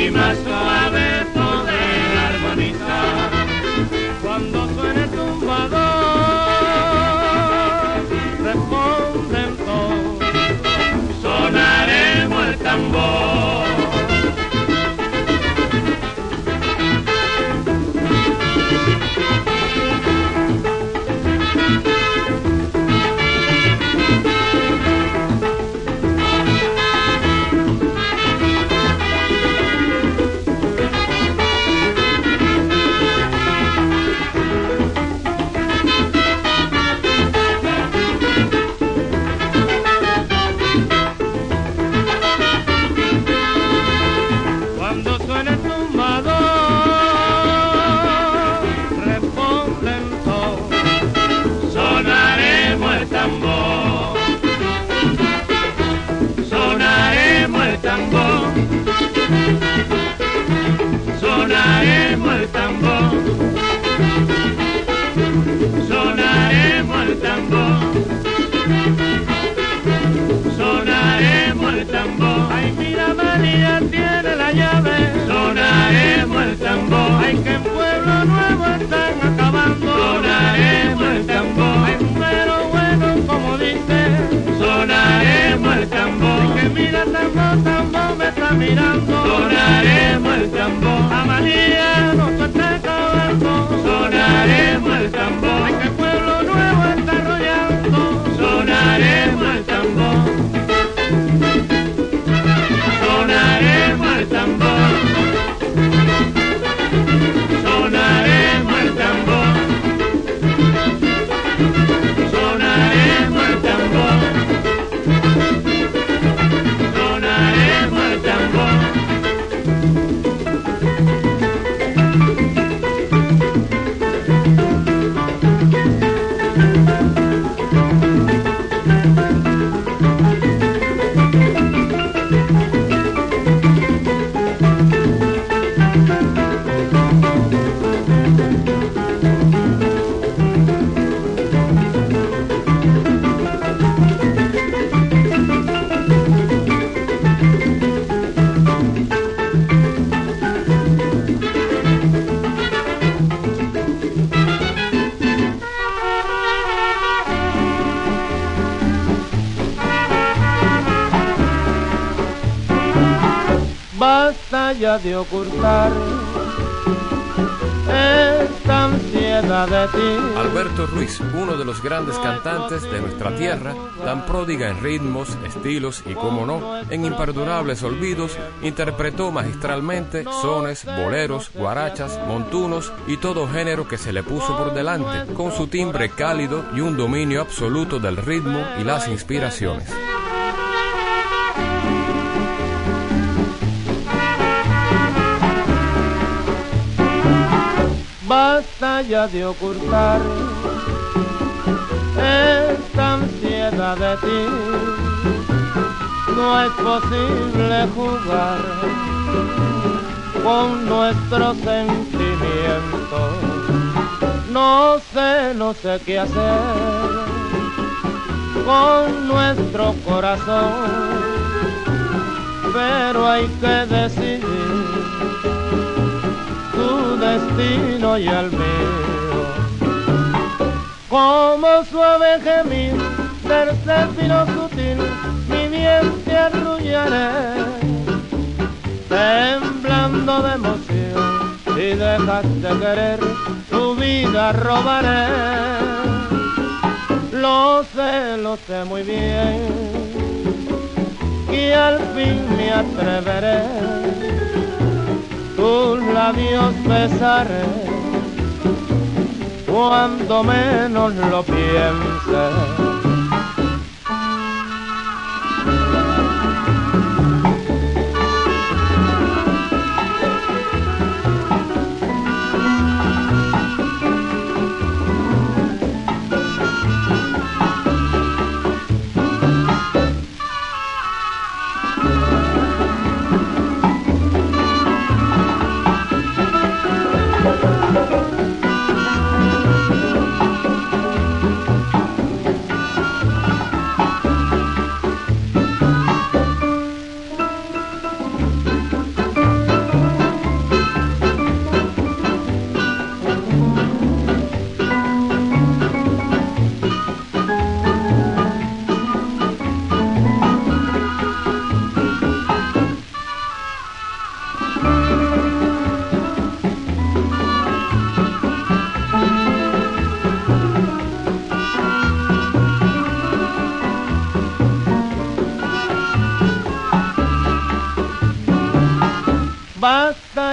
Y más suave Sonaremos el tambor. A María no se está acabando. Sonaremos el tambor. Ay, que Pueblo Nuevo está arrollando. Sonaremos de ocultar esta ansiedad de ti. Alberto Ruiz, uno de los grandes cantantes de nuestra tierra, tan pródiga en ritmos, estilos y, como no, en imperdurables olvidos, interpretó magistralmente sones, boleros, guarachas, montunos y todo género que se le puso por delante, con su timbre cálido y un dominio absoluto del ritmo y las inspiraciones. Basta ya de ocultar esta ansiedad de ti. No es posible jugar con nuestros sentimientos. No sé, no sé qué hacer con nuestro corazón, pero hay que decidir destino y el mío. Como suave gemir del fino sutil, mi bien te arrullaré, temblando de emoción, si dejas de querer, tu vida robaré. Lo sé, lo sé muy bien, y al fin me atreveré tu labios besaré cuando menos lo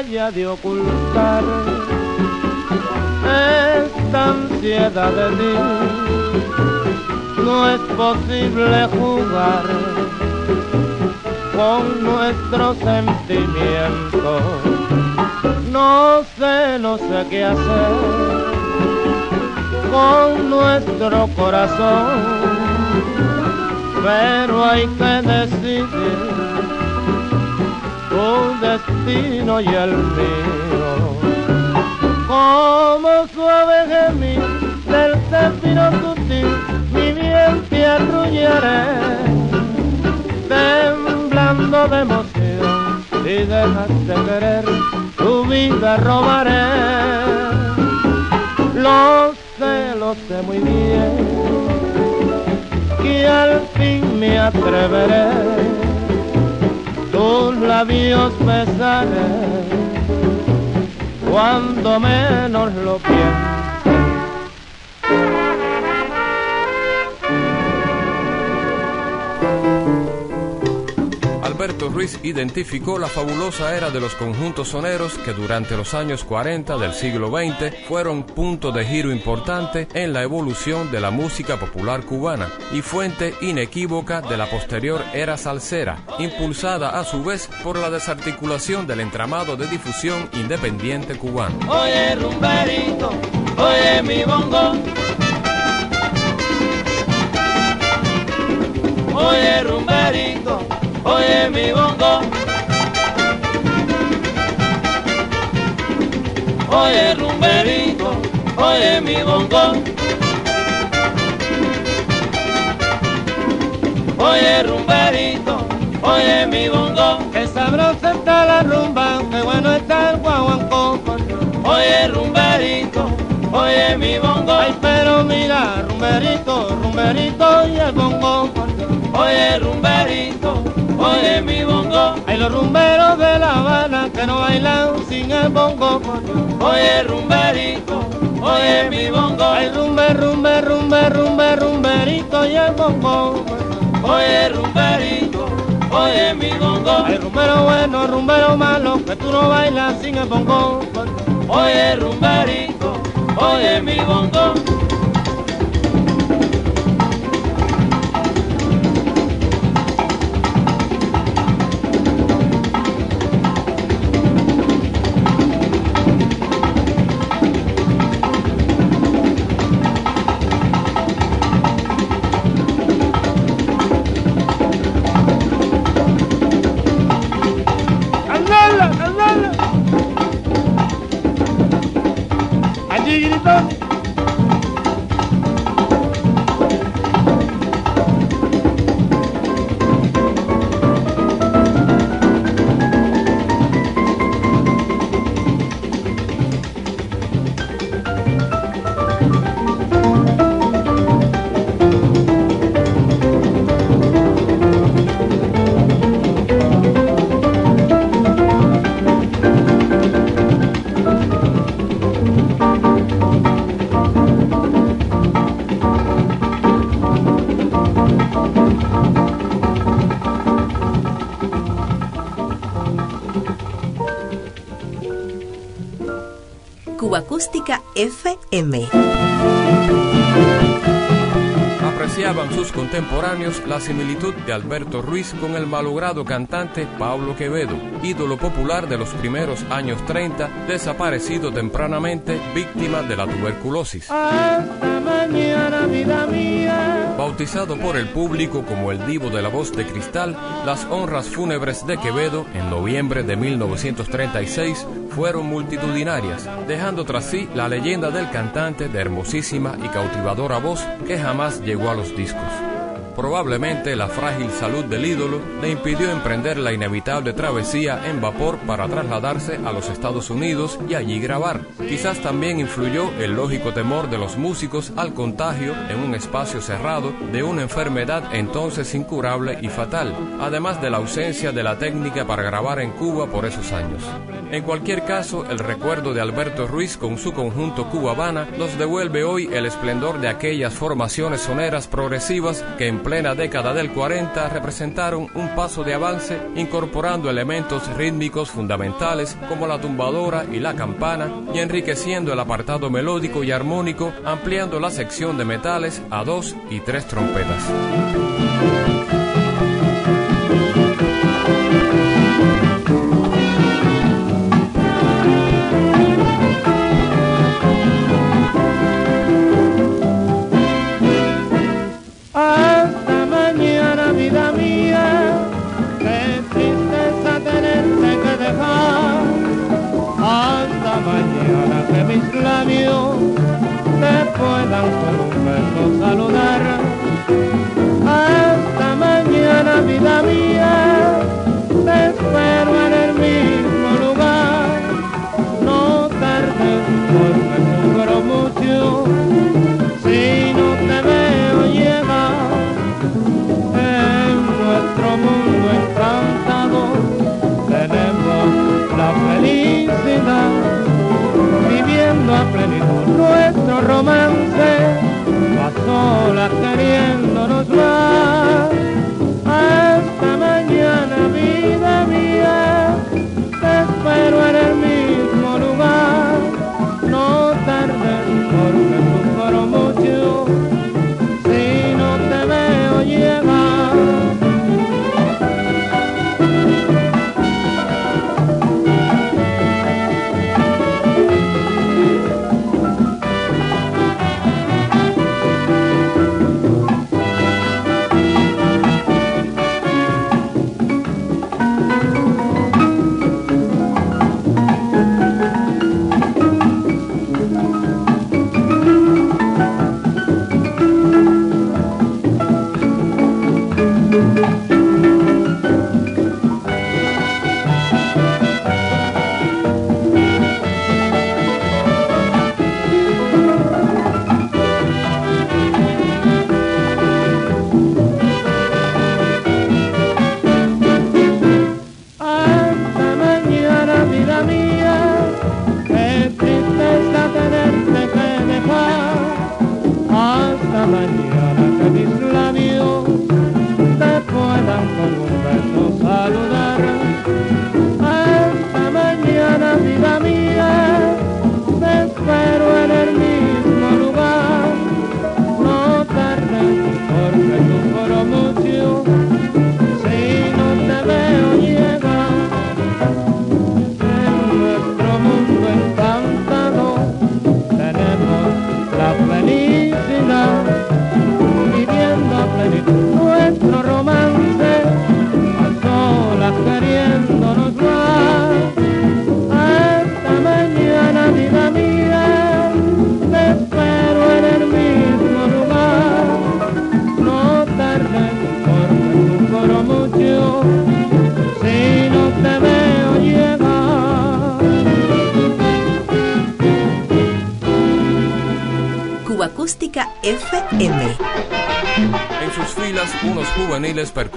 piense de ocultar esta ansiedad de ti. No es posible jugar con nuestros sentimientos. No sé, no sé qué hacer con nuestro corazón, pero hay que decidir tu destino y el mío. Como suave gemir del destino sutil, mi bien te temblando de emoción, si dejas de querer, tu vida robaré. Lo sé, lo sé muy bien, que al fin me atreveré tus labios besaré cuando menos lo pienso. Alberto Ruiz identificó la fabulosa era de los conjuntos soneros que durante los años 40 del siglo XX fueron punto de giro importante en la evolución de la música popular cubana y fuente inequívoca de la posterior era salsera, impulsada a su vez por la desarticulación del entramado de difusión independiente cubano. Oye, oye, mi. Oye, oye mi bongo. Oye rumberito, oye mi bongo. Oye rumberito, oye mi bongo. Que sabrosa está la rumba, que bueno está el guaguancó. Oye rumberito, oye mi bongo. Ay pero mira, rumberito, rumberito y el bongo. Oye rumberito, oye mi bongo. Hay los rumberos de La Habana que no bailan sin el bongo. Oye rumberito, oye mi bongo. Hay rumbe, rumbe, rumbe, rumbe, rumberito y el bongo. Oye rumberito, oye mi bongo. Hay rumbero bueno, rumbero malo, que tú no bailas sin el bongo. Oye rumberito, oye mi bongo. Stop! FM. Apreciaban sus contemporáneos la similitud de Alberto Ruiz con el malogrado cantante Pablo Quevedo, ídolo popular de los primeros años 30, desaparecido tempranamente, víctima de la tuberculosis. Hasta mañana, vida mía. Bautizado por el público como el divo de la voz de cristal, las honras fúnebres de Quevedo en noviembre de 1936 fueron multitudinarias, dejando tras sí la leyenda del cantante de hermosísima y cautivadora voz que jamás llegó a los discos. Probablemente la frágil salud del ídolo le impidió emprender la inevitable travesía en vapor para trasladarse a los Estados Unidos y allí grabar. Quizás también influyó el lógico temor de los músicos al contagio en un espacio cerrado de una enfermedad entonces incurable y fatal, además de la ausencia de la técnica para grabar en Cuba por esos años. En cualquier caso, el recuerdo de Alberto Ruiz con su conjunto Cuba Habana nos devuelve hoy el esplendor de aquellas formaciones soneras progresivas que en plena década del 40 representaron un paso de avance incorporando elementos rítmicos fundamentales como la tumbadora y la campana y enriqueciendo el apartado melódico y armónico ampliando la sección de metales a dos y tres trompetas. Romance a solas queriéndonos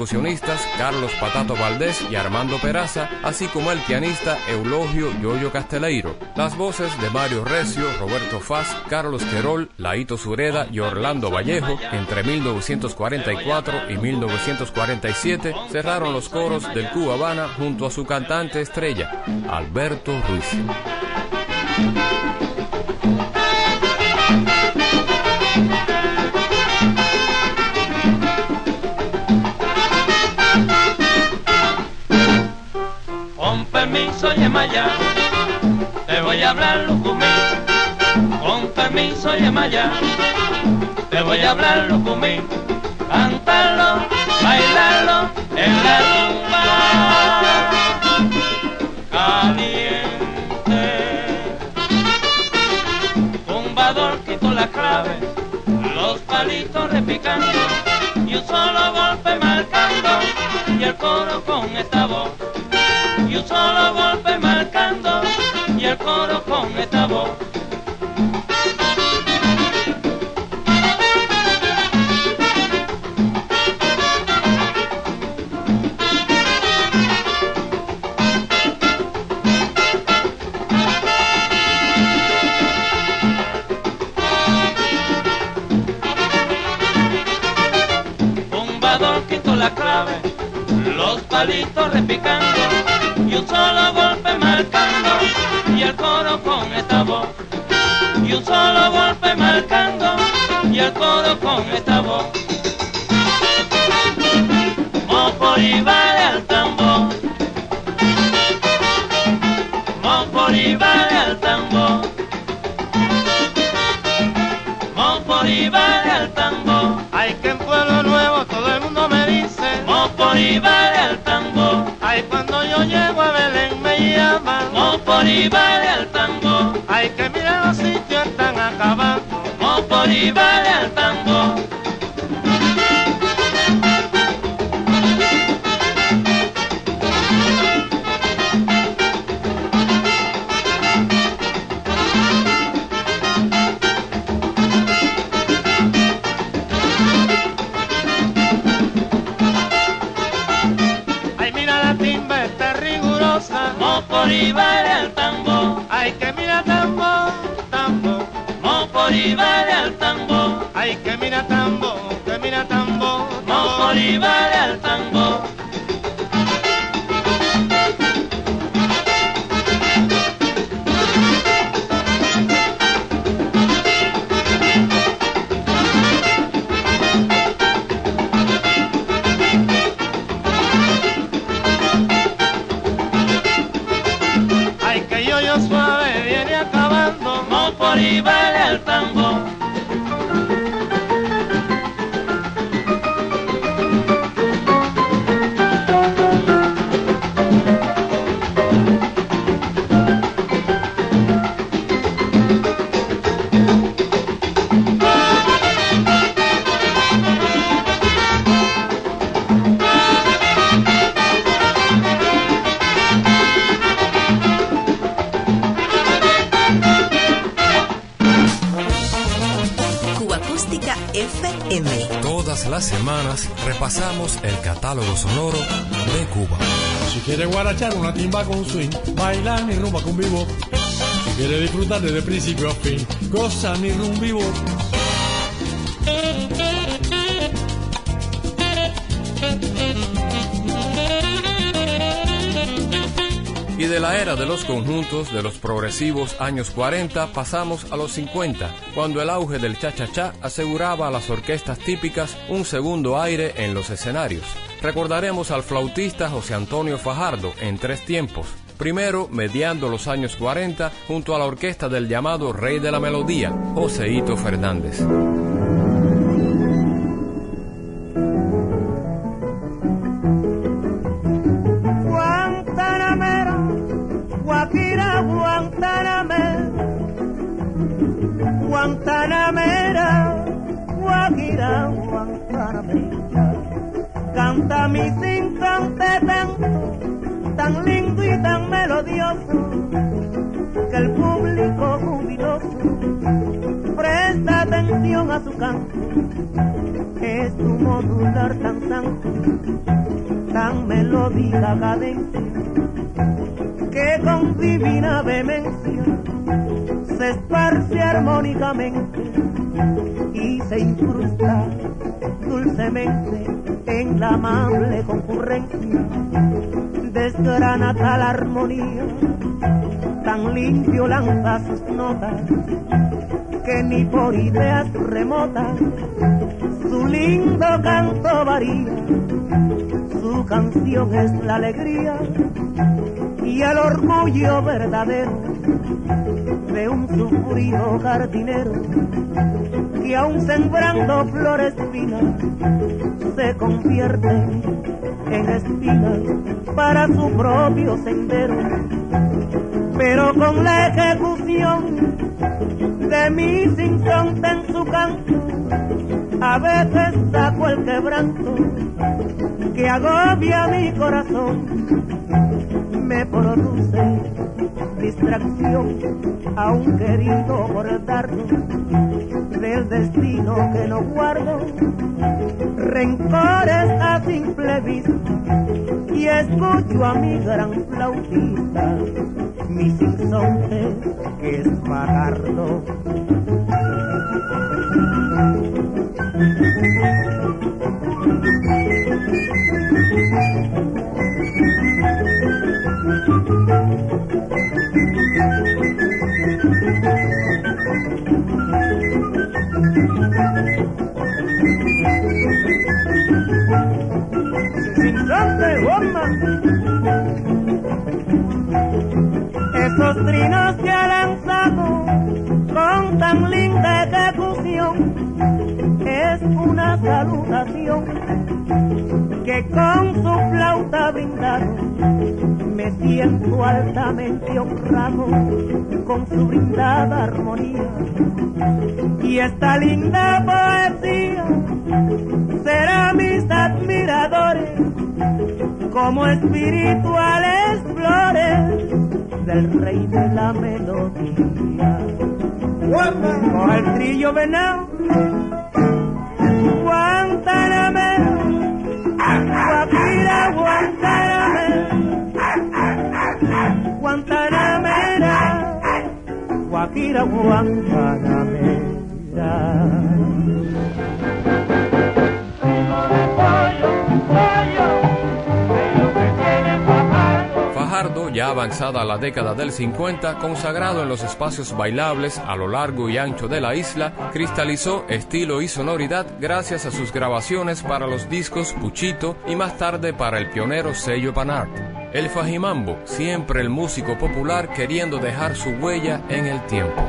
percusionistas, Carlos Patato Valdés y Armando Peraza, así como el pianista Eulogio Yoyo Casteleiro. Las voces de Mario Recio, Roberto Faz, Carlos Querol, Laito Sureda y Orlando Vallejo, entre 1944 y 1947, cerraron los coros del Cuba Habana junto a su cantante estrella, Alberto Ruiz. Te voy a hablar lucumí. Con permiso, Yemaya, te voy a hablar lucumí. Cantarlo, bailarlo en la tumba caliente. Tumbador quitó la clave, los palitos repicando y un solo golpe marcando y el coro con esta voz y un solo golpe marcando y el coro con esta voz. Tumbador quitó la clave, los palitos repicando y con esta voz Mopori vale al tambor Mopori vale al tambor Mopori vale al tambor Ay, que en Pueblo Nuevo todo el mundo me dice. Mopori vale al tambor Ay, cuando yo llego a Belén me llaman. Mopori vale al tambor Ay, que mira los sitios están acabando. Mopori vale al tambor Ay, mira tambo, mira tambo. Mopori vale al tambor Si quiere guarachar una timba con swing, bailar ni rumba con vivo. Si quiere disfrutar desde principio a fin, goza ni rum vivo. Y de la era de los conjuntos de los progresivos años 40 pasamos a los 50, cuando el auge del cha-cha-cha aseguraba a las orquestas típicas un segundo aire en los escenarios. Recordaremos al flautista José Antonio Fajardo en tres tiempos. Primero, mediando los años 40, junto a la orquesta del llamado Rey de la Melodía, Joseito Fernández. Canta mi cantante tanto, tan lindo tan melodioso, que el público jubiloso presta atención a su canto. Es tu modular tan santo tan melódica cadencia que con divina vehemencia se esparce armónicamente y se incrusta dulcemente en la amable concurrencia desgrana tal armonía. Tan limpio lanza sus notas que ni por ideas remotas. Su lindo canto varía su canción es la alegría y el orgullo verdadero de un sufrido jardinero que aún sembrando flores finas se convierte en espinas para su propio sendero. Pero con la ejecución de mi sinsonte en su canto, a veces saco el quebranto que agobia mi corazón, me produce distracción a un querido bordarlo del destino que no guardo, rencores a simple vista y escucho a mi gran flautista, mi sinsonte que es bajardo. Una salutación que con su flauta brindado me siento altamente honrado con su brindada armonía y esta linda poesía será mis admiradores como espirituales flores del rey de la melodía. Con el trillo venado, Guantanamera, Guapira, Guantanamera, Guantanamera, Guapira, Guantanamera. Ya avanzada la década del 50, consagrado en los espacios bailables a lo largo y ancho de la isla, cristalizó estilo y sonoridad gracias a sus grabaciones para los discos Puchito y más tarde para el pionero sello Panart. El Fajimambo, siempre el músico popular queriendo dejar su huella en el tiempo.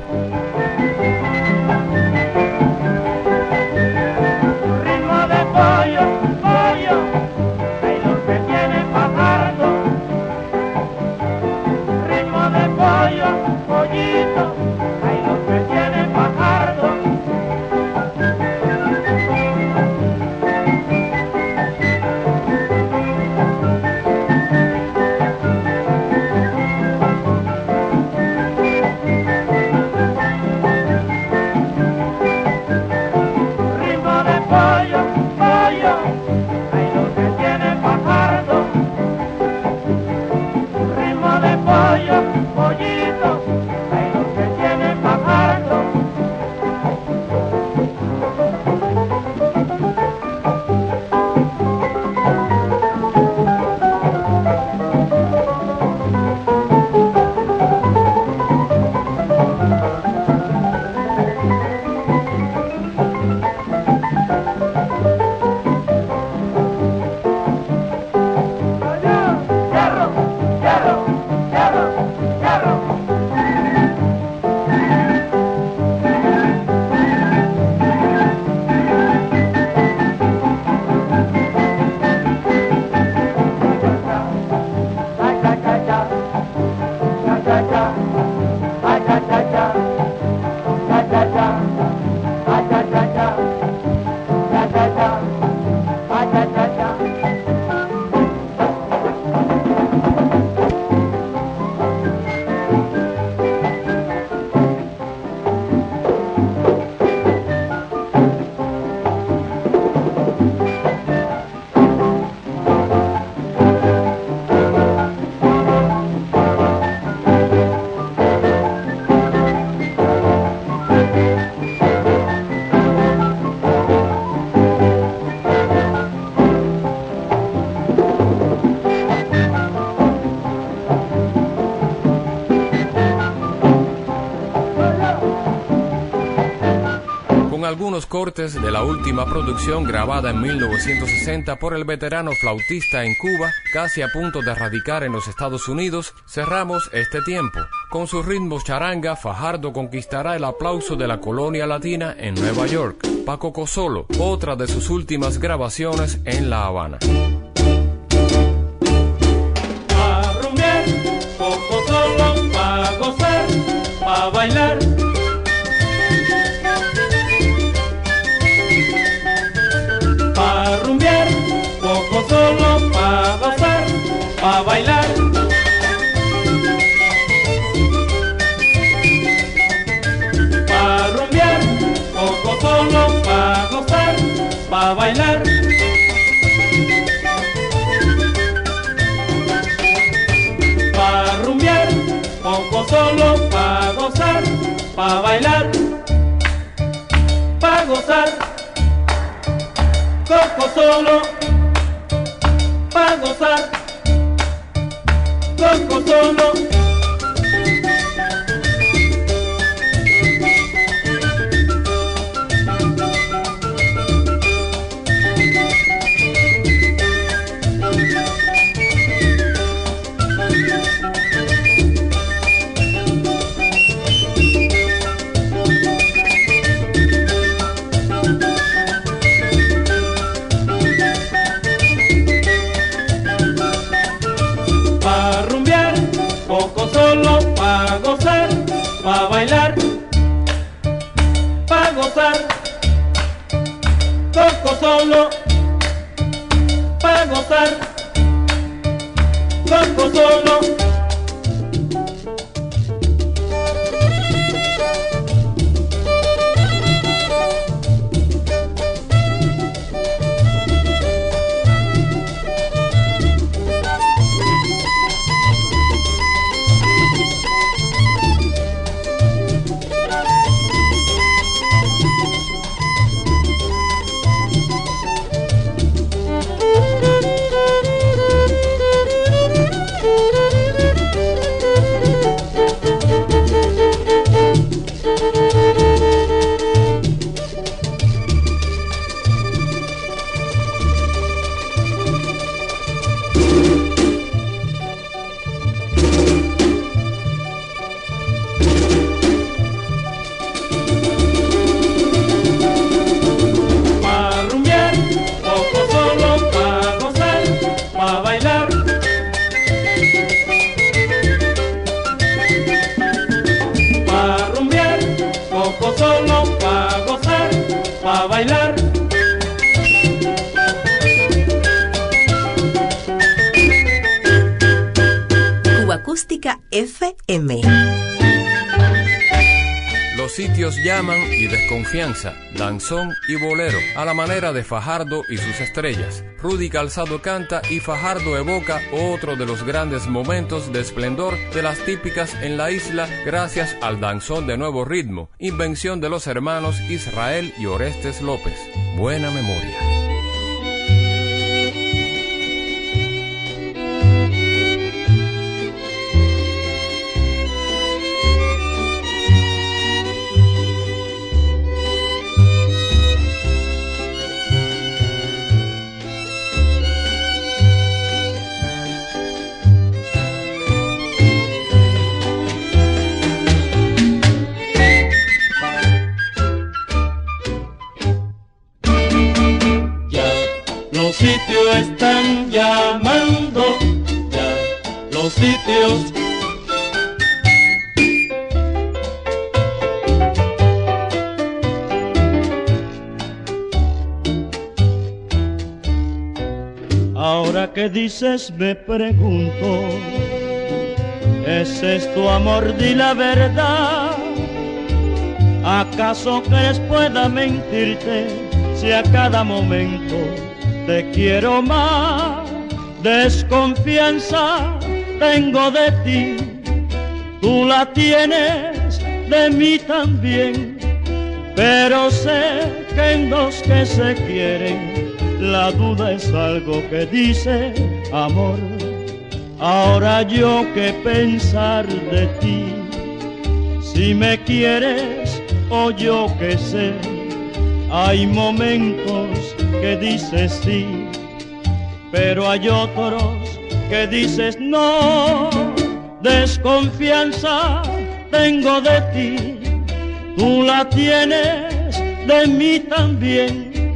Never. Algunos cortes de la última producción grabada en 1960 por el veterano flautista en Cuba, casi a punto de radicar en los Estados Unidos, cerramos este tiempo. Con sus ritmos charanga, Fajardo conquistará el aplauso de la colonia latina en Nueva York. Paco Cosolo, otra de sus últimas grabaciones en La Habana. Solo, pa' gozar, pa' bailar. Pa' bailar. pa' rumbear, poco solo pa' gozar, pa' bailar, pa' gozar, poco solo pa' gozar, poco solo. Solo pa' gozar, poco solo. Y desconfianza, danzón y bolero, a la manera de Fajardo y sus estrellas. Rudy Calzado canta y Fajardo evoca otro de los grandes momentos de esplendor de las típicas en la isla gracias al danzón de nuevo ritmo, invención de los hermanos Israel y Orestes López. Buena memoria. Dices me pregunto, ¿ese es tu amor? Di la verdad. ¿Acaso crees pueda mentirte si a cada momento te quiero más? Desconfianza tengo de ti, tú la tienes de mí también, pero sé que en dos que se quieren la duda es algo que dice amor. Ahora yo que pensar de ti, si me quieres o yo que sé Hay momentos que dices sí, pero hay otros que dices no. Desconfianza tengo de ti, tú la tienes de mí también,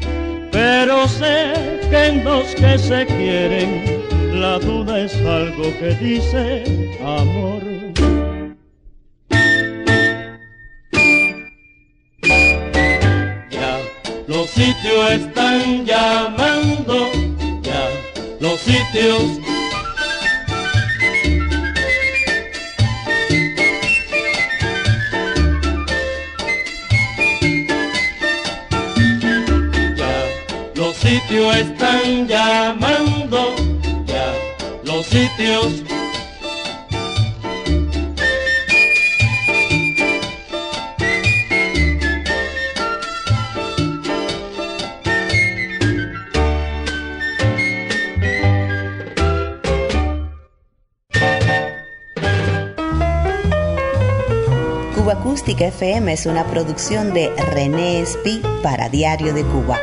pero sé que en los que se quieren la duda es algo que dice amor. Ya los sitios están llamando, ya los sitios sitios están llamando, ya los Cuba Acústica FM es una producción de René Espi para Diario de Cuba.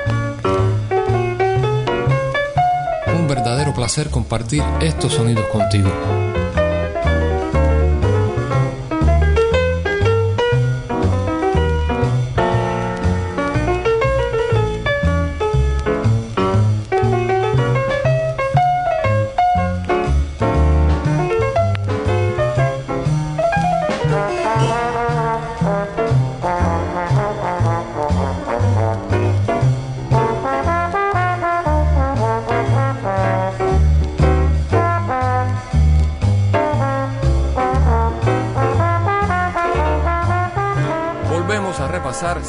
Verdadero placer compartir estos sonidos contigo.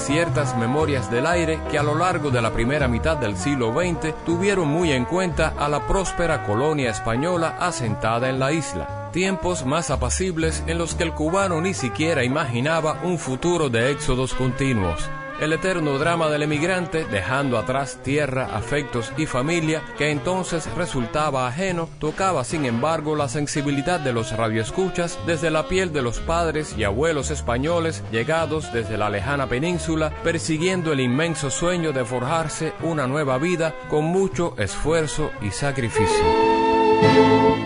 Ciertas memorias del aire que a lo largo de la primera mitad del siglo XX tuvieron muy en cuenta a la próspera colonia española asentada en la isla. Tiempos más apacibles en los que el cubano ni siquiera imaginaba un futuro de éxodos continuos el eterno drama del emigrante, dejando atrás tierra, afectos y familia, que entonces resultaba ajeno, tocaba sin embargo la sensibilidad de los radioescuchas desde la piel de los padres y abuelos españoles llegados desde la lejana península, persiguiendo el inmenso sueño de forjarse una nueva vida con mucho esfuerzo y sacrificio.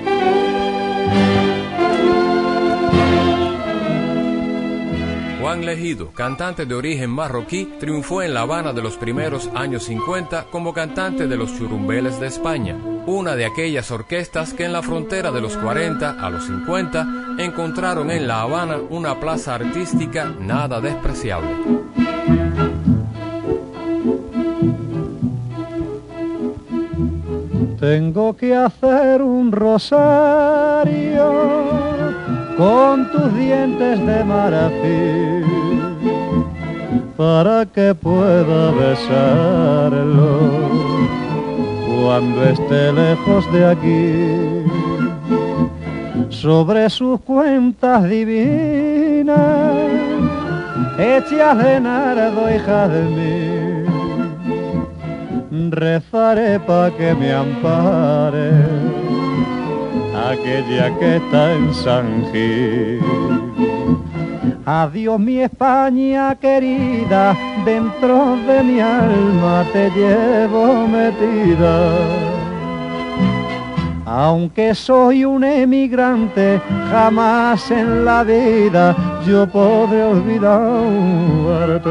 Legido, cantante de origen marroquí, triunfó en La Habana de los primeros años 50 como cantante de los churumbeles de España, una de aquellas orquestas que en la frontera de los 40 a los 50 encontraron en La Habana una plaza artística nada despreciable. Tengo que hacer un rosario con tus dientes de marfil para que pueda besarlo cuando esté lejos de aquí. Sobre sus cuentas divinas, hechas de nardo y jazmín, rezaré para que me ampare aquella que está en San. Adiós mi España querida, dentro de mi alma te llevo metida. Aunque soy un emigrante, jamás en la vida yo podré olvidarte.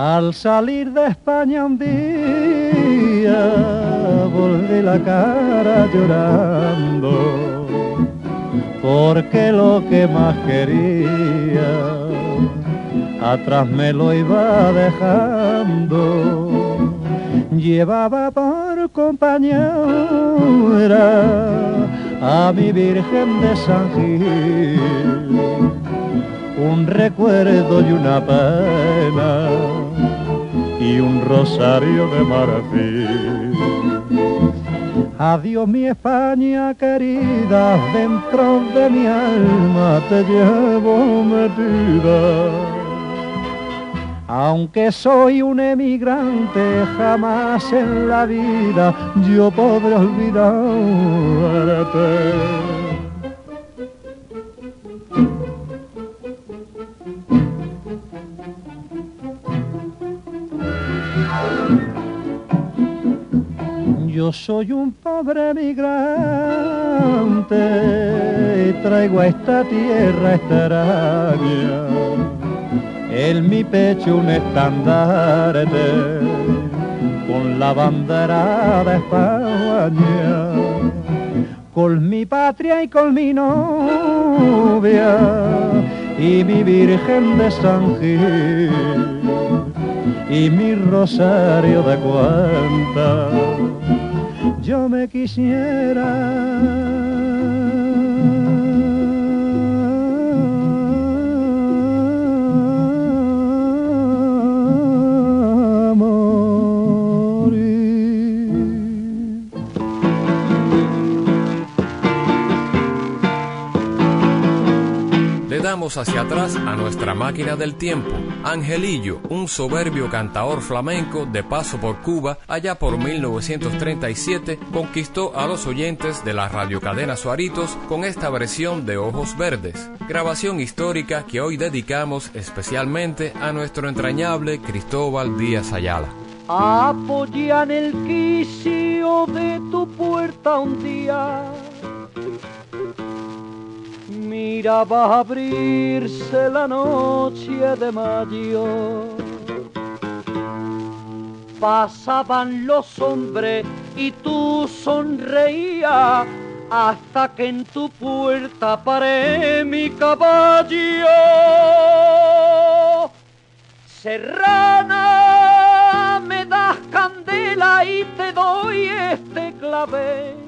Al salir de España un día volví la cara llorando porque lo que más quería atrás me lo iba dejando. Llevaba por compañera a mi Virgen de San Gil, un recuerdo y una pena y un rosario de marfil. Adiós mi España querida, dentro de mi alma te llevo metida. Aunque soy un emigrante, jamás en la vida yo podré olvidarte. Yo soy un pobre migrante y traigo a esta tierra extraña en mi pecho un estandarte con la bandera de España, con mi patria y con mi novia y mi Virgen de San Gil y mi rosario de cuenta. Yo me quisiera hacia atrás a nuestra máquina del tiempo. Angelillo, un soberbio cantaor flamenco de paso por Cuba, allá por 1937, conquistó a los oyentes de la radiocadena Suaritos con esta versión de Ojos Verdes, grabación histórica que hoy dedicamos especialmente a nuestro entrañable Cristóbal Díaz Ayala. Apoyan el quicio de tu puerta un día miraba abrirse la noche de mayo. Pasaban los hombres y tú sonreías hasta que en tu puerta paré mi caballo. Serrana, me das candela y te doy este clave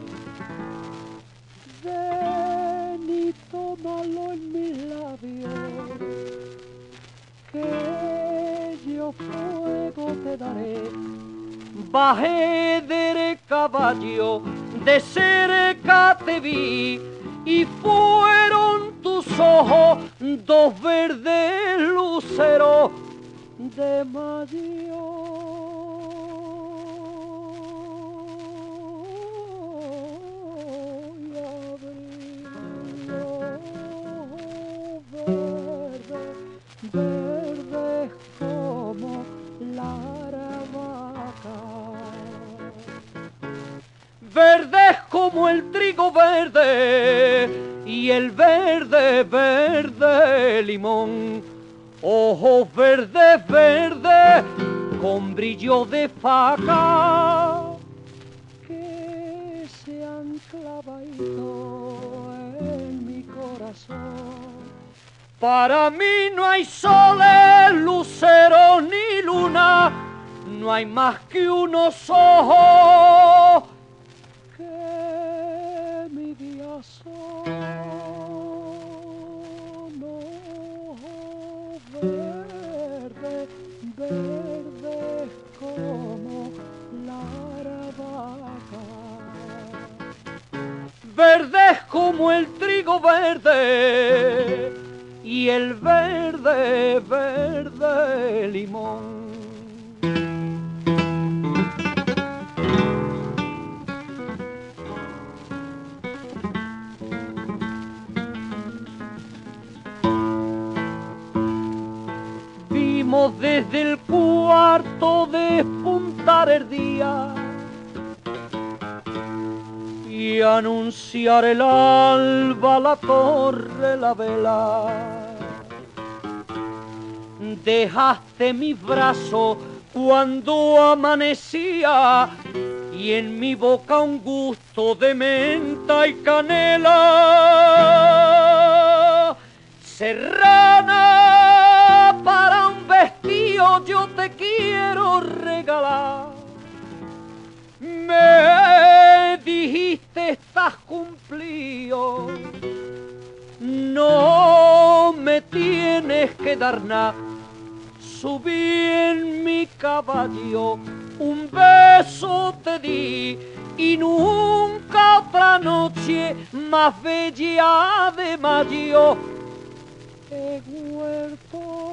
tómalo en mis labios, que yo fuego te daré. Bajé del caballo, de cerca te vi, y fueron tus ojos dos verdes luceros de mayo. Verdes como el trigo verde y el verde, verde limón. Ojos verdes, verdes con brillo de faca que se han clavado en mi corazón. Para mí no hay soles, lucero ni luna, no hay más que unos ojos verde como la vaca, verde como el trigo verde y el verde, verde limón. Desde el cuarto despuntar el día y anunciar el alba, la torre, la vela dejaste mi brazo cuando amanecía y en mi boca un gusto de menta y canela. Serrana, para un vestido yo te quiero regalar. Me dijiste estás cumplido, no me tienes que dar nada. Subí en mi caballo, un beso te di y nunca otra noche más bella de mayo he muerto.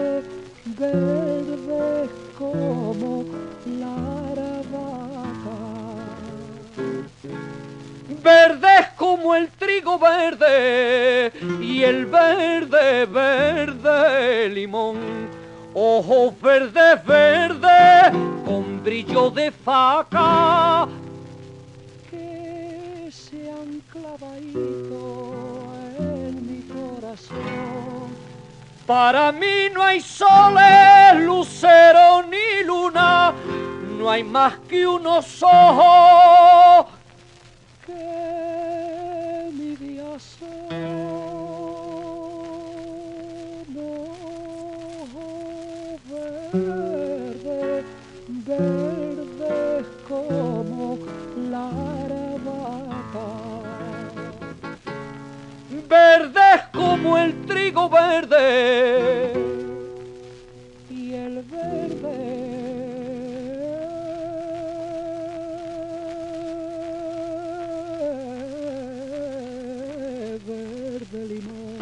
verde, verde como la aravaca. Verde es como el trigo verde y el verde, verde limón. Ojos verdes, verde con brillo de faca. Que se han clavadito en mi corazón. Para mí no hay soles, lucero ni luna, no hay más que unos ojos trigo verde y el verde verde limón.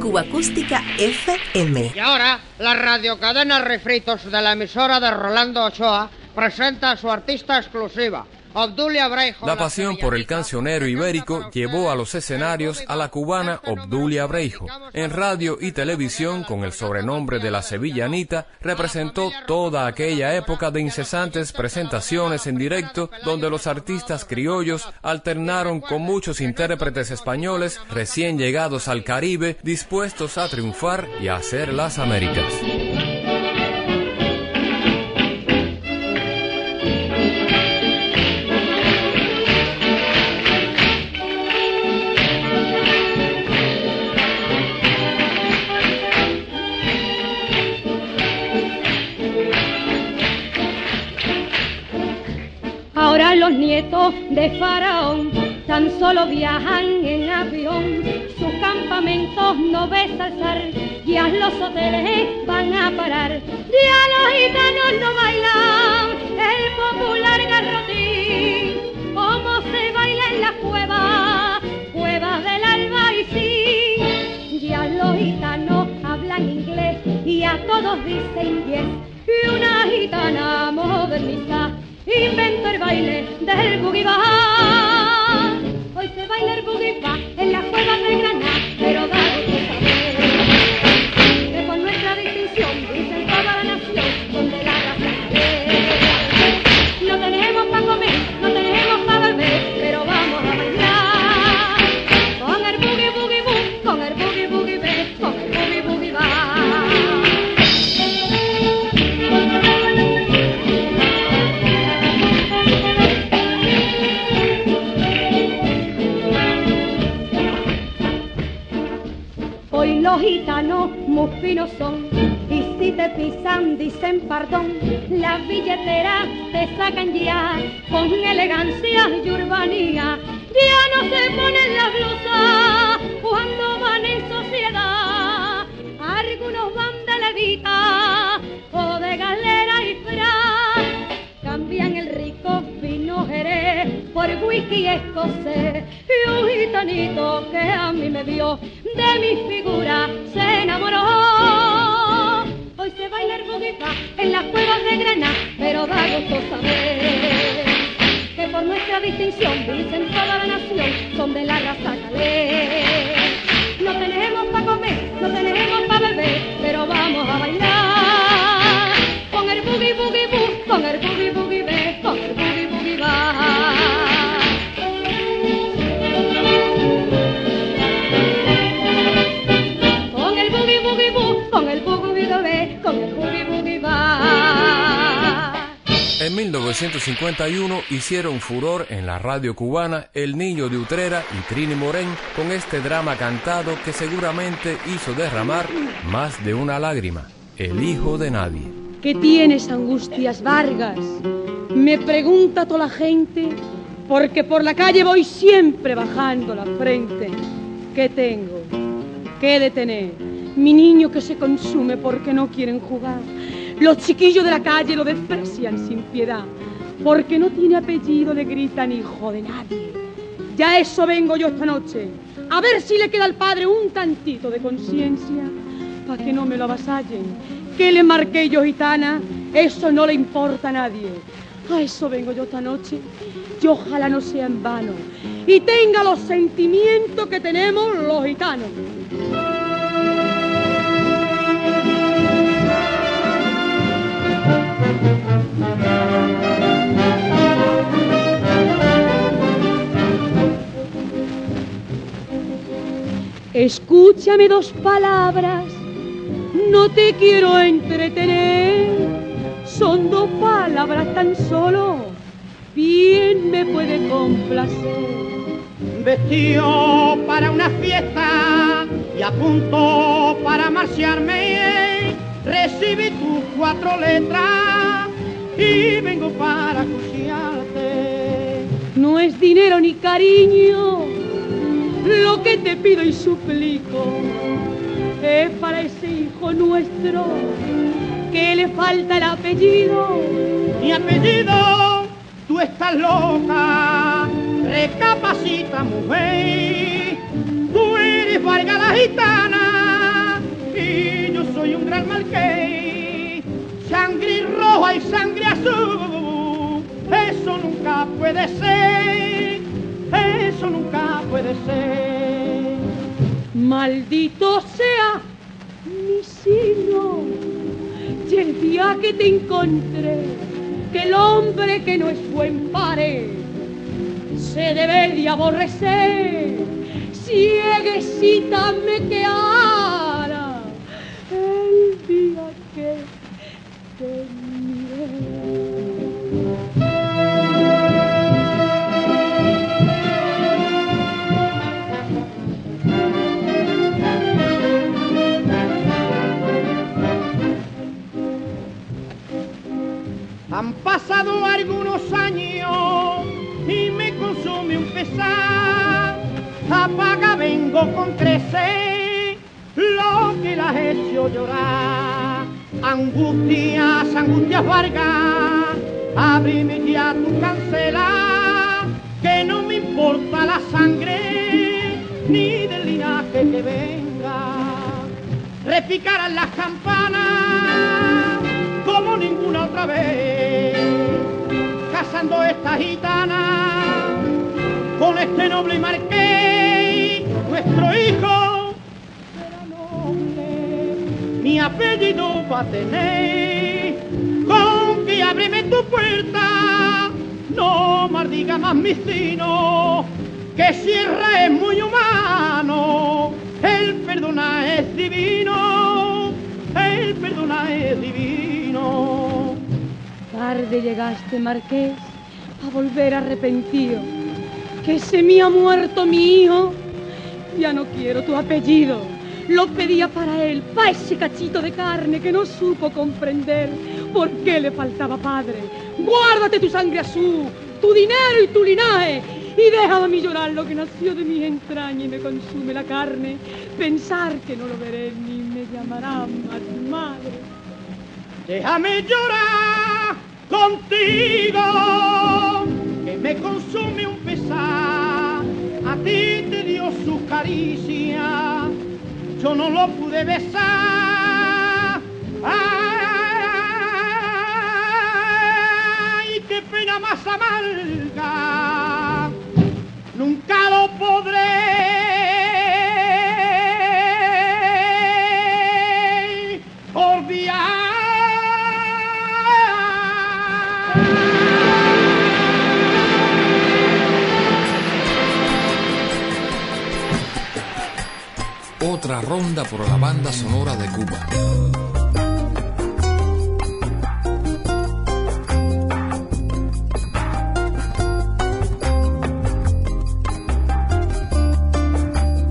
Cuba Acústica FM. Y ahora, la radiocadena Refritos de la emisora de Rolando Ochoa presenta a su artista exclusiva. La pasión por el cancionero ibérico llevó a los escenarios a la cubana Obdulia Breijo. En radio y televisión, con el sobrenombre de la Sevillanita, representó toda aquella época de incesantes presentaciones en directo donde los artistas criollos alternaron con muchos intérpretes españoles recién llegados al Caribe dispuestos a triunfar y a hacer las Américas. De Faraón. Tan solo viajan en avión, sus campamentos no ves alzar, ya los hoteles van a parar, ya los gitanos no bailan. El popular garrotín, como se baila en las cuevas, cuevas del alba y sí, ya los gitanos hablan inglés. Y a todos dicen yes, y una gitana moderniza inventó el baile del boogie. Hoy se baila el boogie en las cuevas de Granada, finos son y si te pisan dicen perdón. Las billeteras te sacan ya con elegancia y urbanía. Ya no se ponen las blusas cuando van en sociedad. Algunos van de levita o de galera y fra. Cambian el rico vino jerez por whisky escocés y un gitanito que a mí me vio de mi figura se enamoró. Hoy se baila boogie en las cuevas de Granada, pero da gusto saber que por nuestra distinción dicen toda la nación son de la raza calé. No tenemos para comer, no tenemos para beber, pero vamos a bailar con el boogie boogie boo, con el boogie boogie 1951 hicieron furor en la radio cubana El Niño de Utrera y Trini Morén con este drama cantado que seguramente hizo derramar más de una lágrima, El Hijo de Nadie. ¿Qué tienes, Angustias Vargas? Me pregunta toda la gente, porque por la calle voy siempre bajando la frente. ¿Qué tengo? ¿Qué de tener? Mi niño que se consume porque no quieren jugar. Los chiquillos de la calle lo desprecian sin piedad. porque no tiene apellido le gritan hijo de nadie. Ya eso vengo yo esta noche. A ver si le queda al padre un tantito de conciencia para que no me lo avasallen. Que le marqué yo gitana, eso no le importa a nadie. A eso vengo yo esta noche y ojalá no sea en vano y tenga los sentimientos que tenemos los gitanos. Escúchame dos palabras, no te quiero entretener, son dos palabras tan solo, bien me puede complacer. Vestido para una fiesta y a punto para marcharme, recibí tus cuatro letras y vengo para acuciarte. No es dinero ni cariño lo que te pido y suplico. Es para ese hijo nuestro que le falta el apellido. Mi apellido, tú estás loca, recapacita mujer. Tú eres Vargas la gitana y yo soy un gran marqués. Sangre roja y sangre azul, eso nunca puede ser, eso nunca puede ser. Maldito sea mi sino. Y el día que te encontré, que el hombre que no es buen pare se debe de aborrecer. Cieguecita me quedara el día que te miré. Han pasado algunos años y me consume un pesar. Apaga vengo con trece, lo que la ha hecho llorar. Angustias, angustias Vargas, abrime ya tu cancela, que no me importa la sangre ni del linaje que venga. Repicarán las campanas ninguna otra vez, casando esta gitana con este noble marqués, nuestro hijo será noble, mi apellido va a tener, con que ábreme tu puerta, no maldiga más mis sino, que cierra es muy humano, el perdona es divino, el perdona es divino. Tarde llegaste, Marqués, a volver arrepentido. Que se me ha muerto mi hijo. Ya no quiero tu apellido. Lo pedía para él, para ese cachito de carne que no supo comprender por qué le faltaba padre. Guárdate tu sangre azul, tu dinero y tu linaje. Y déjame a mí llorar lo que nació de mis entrañas y me consume la carne. Pensar que no lo veré ni me llamará más madre. Déjame llorar contigo, que me consume un pesar. A ti te dio su caricia, yo no lo pude besar. Ay, qué pena más amarga, Otra ronda por la banda sonora de Cuba.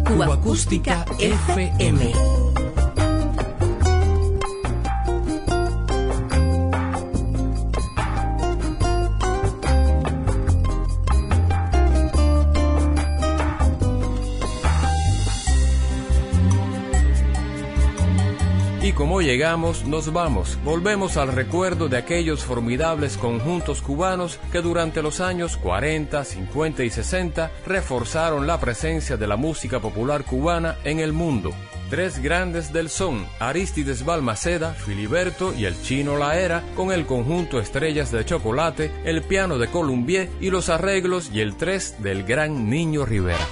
Cuba Acústica FM. Llegamos, nos vamos. Volvemos al recuerdo de aquellos formidables conjuntos cubanos que durante los años 40, 50 y 60 reforzaron la presencia de la música popular cubana en el mundo. Tres grandes del son, Aristides Balmaceda, Filiberto y el chino Laera, con el conjunto Estrellas de Chocolate, el piano de Columbier y los arreglos y el tres del gran Niño Rivera.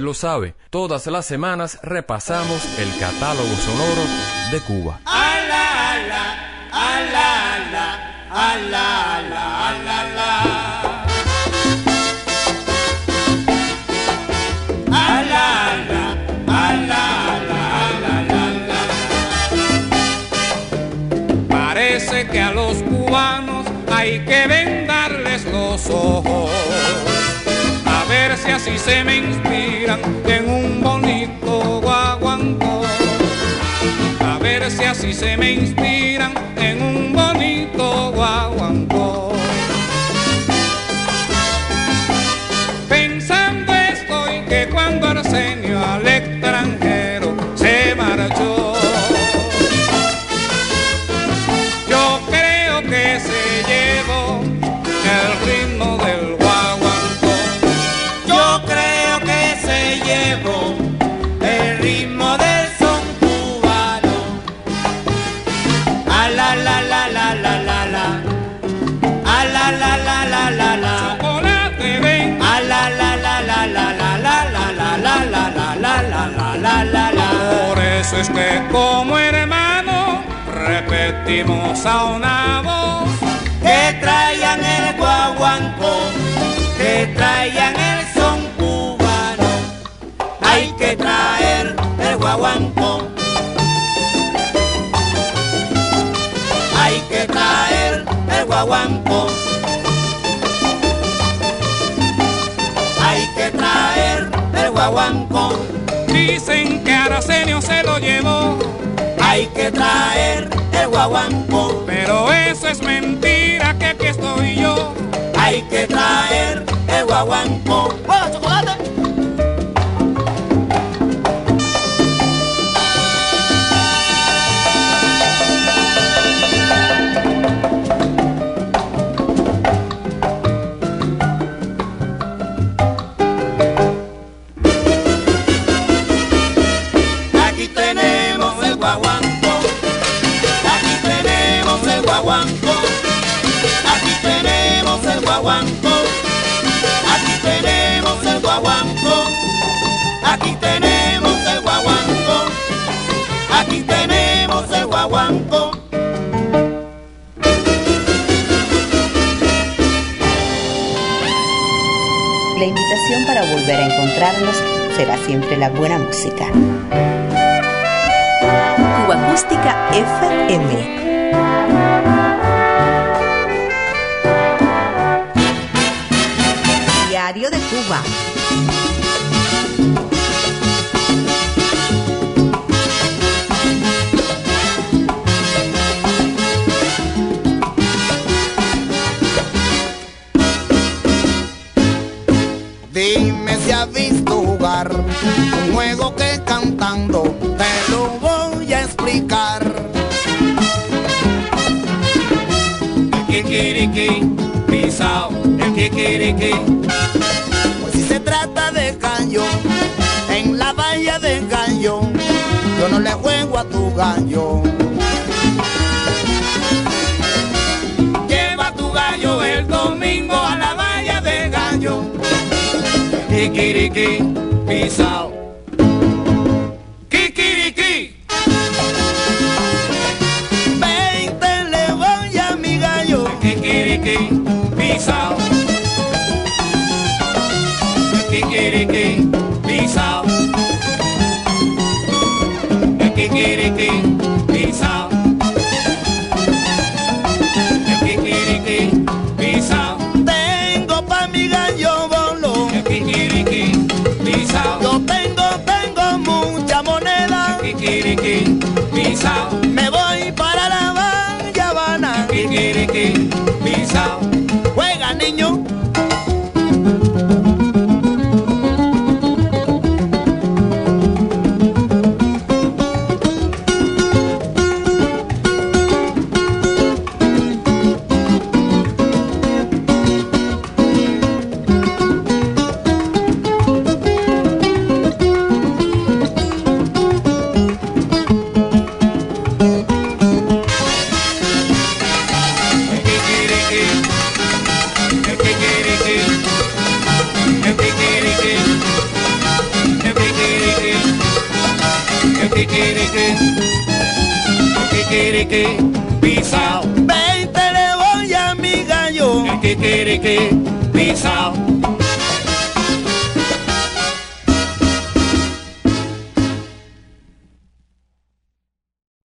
lo sabe, todas las semanas repasamos el catálogo sonoro de Cuba. Parece que a los cubanos hay que vendarles los ojos, a ver si así se me si se me inspira. Repetimos a una voz que traigan el guaguanco, que traigan el son cubano. Hay que traer el guaguanco. Hay que traer el guaguanco. Hay que traer el guaguanco. Dicen que Aracenio se lo llevó. Hay que traer el guaguanco. Pero eso es mentira, que aquí estoy yo. Hay que traer el guaguanco. ¡Hola, chocolate! Volver a encontrarnos será siempre la buena música. Cuba Acústica FM. Diario de Cuba. Gallo, en la valla de gallo, yo no le juego a tu gallo. Lleva tu gallo el domingo a la valla de gallo. Kikiriki, pisao. Kikiriki. Veinte le voy a mi gallo. Kikiriki, pisao. Pisao. Me voy para la Valla Habana. Kikiriki, pisao. Juega niño.